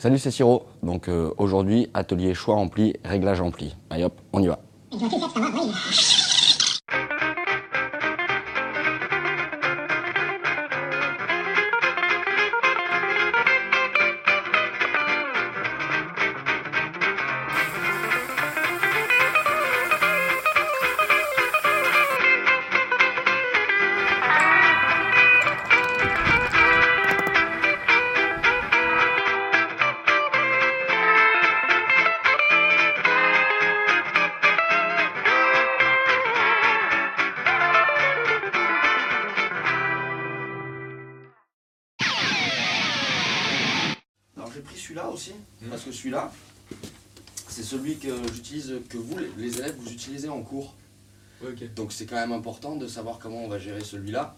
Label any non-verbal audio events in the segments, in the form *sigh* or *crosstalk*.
Salut, c'est Siro. Donc euh, aujourd'hui, atelier choix ampli, réglage ampli. Allez hop, on y va. J'ai pris celui-là aussi, parce que celui-là, c'est celui que j'utilise, que vous, les élèves, vous utilisez en cours. Donc c'est quand même important de savoir comment on va gérer celui-là.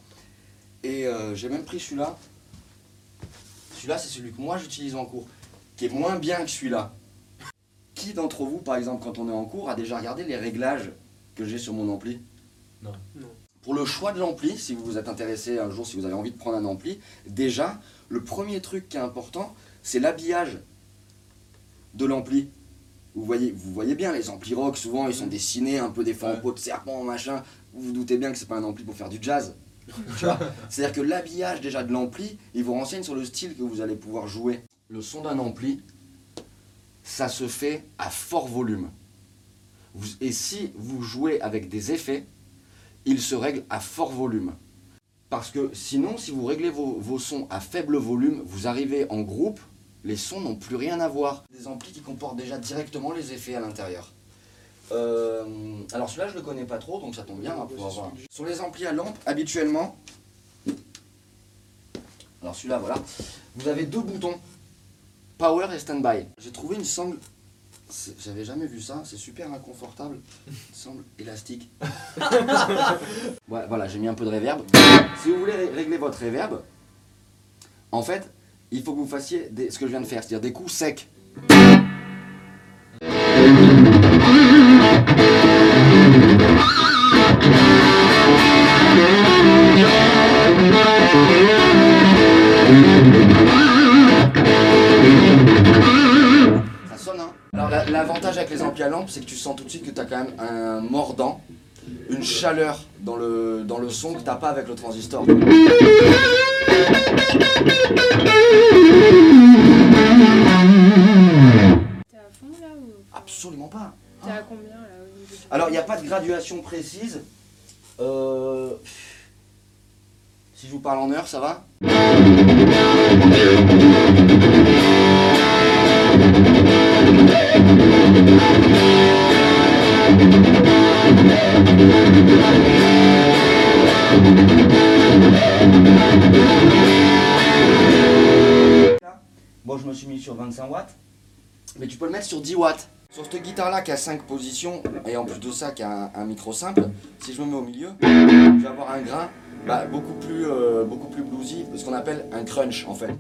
Et euh, j'ai même pris celui-là. Celui-là, c'est celui que moi j'utilise en cours, qui est moins bien que celui-là. Qui d'entre vous, par exemple, quand on est en cours, a déjà regardé les réglages que j'ai sur mon ampli? Non. Pour le choix de l'ampli, si vous vous êtes intéressé un jour, si vous avez envie de prendre un ampli, déjà, le premier truc qui est important, c'est l'habillage de l'ampli. Vous voyez, vous voyez bien, les amplis rock, souvent, ils sont dessinés, un peu des fois en Ouais. peau de serpent, machin. Vous vous doutez bien que c'est pas un ampli pour faire du jazz. *laughs* C'est-à-dire que l'habillage déjà de l'ampli, il vous renseigne sur le style que vous allez pouvoir jouer. Le son d'un ampli, ça se fait à fort volume. Vous- et si vous jouez avec des effets, il se règle à fort volume. Parce que sinon, si vous réglez vos, vos sons à faible volume, vous arrivez en groupe, les sons n'ont plus rien à voir. Des amplis qui comportent déjà directement les effets à l'intérieur. Euh, alors celui-là, je le connais pas trop, donc ça tombe bien, on va pouvoir voir. Sur les amplis à lampe, habituellement, alors celui-là, voilà, vous avez deux boutons, power et standby. J'ai trouvé une sangle, j'avais jamais vu ça, c'est super inconfortable, une sangle élastique. *laughs* Ouais, voilà, j'ai mis un peu de reverb. Si vous voulez ré- régler votre reverb, en fait, il faut que vous fassiez ce que je viens de faire, c'est-à-dire des coups secs. Ça sonne, hein Alors la- l'avantage avec les amplis à lampe, c'est que tu sens tout de suite que tu as quand même un mordant, une chaleur dans le, dans le son que t'as pas avec le transistor. T'es à fond là ou Absolument pas. t'es à combien là Alors, il n'y a pas de graduation précise. Euh, Si je vous parle en heure, ça va? Je me suis mis sur 25 watts. Mais tu peux le mettre sur 10 watts. Sur cette guitare là qui a 5 positions et en plus de ça qui a un, un micro simple, si je me mets au milieu, je vais avoir un grain bah, beaucoup, plus, euh, beaucoup plus bluesy, ce qu'on appelle un crunch en fait.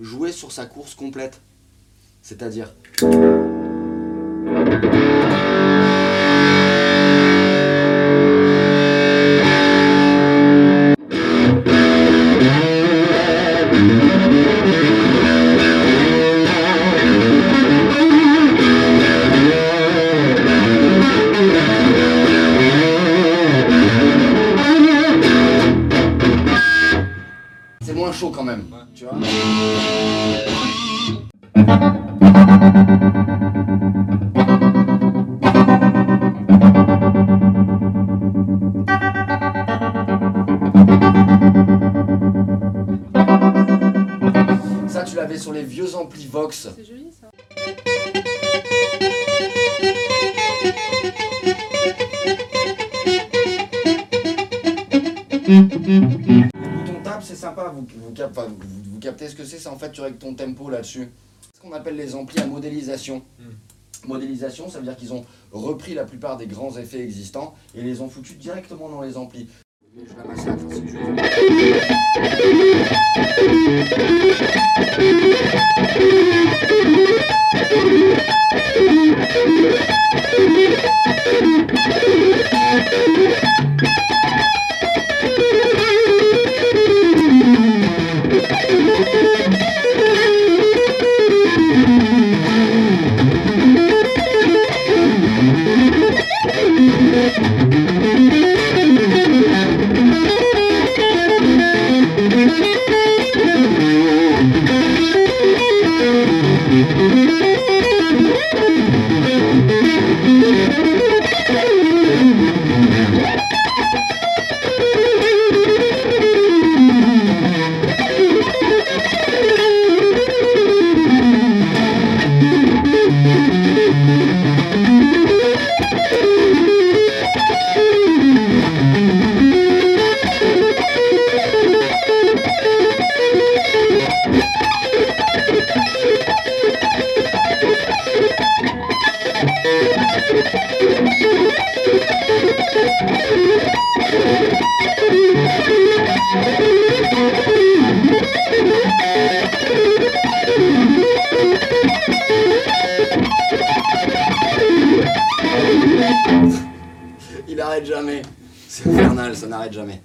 Jouez sur sa course complète. C'est-à-dire. Quand même. Tu vois Ça, tu l'avais sur les vieux amplis Vox. C'est joli ça. C'est sympa, vous, vous, cap- vous- vous captez ce que c'est, c'est en fait tu règles ton tempo là-dessus. C'est ce qu'on appelle les amplis à modélisation. Mm. Modélisation, ça veut dire qu'ils ont repris la plupart des grands effets existants et les ont foutus directement dans les amplis. Je la massacre, Il arrête jamais. C'est infernal, ça n'arrête jamais.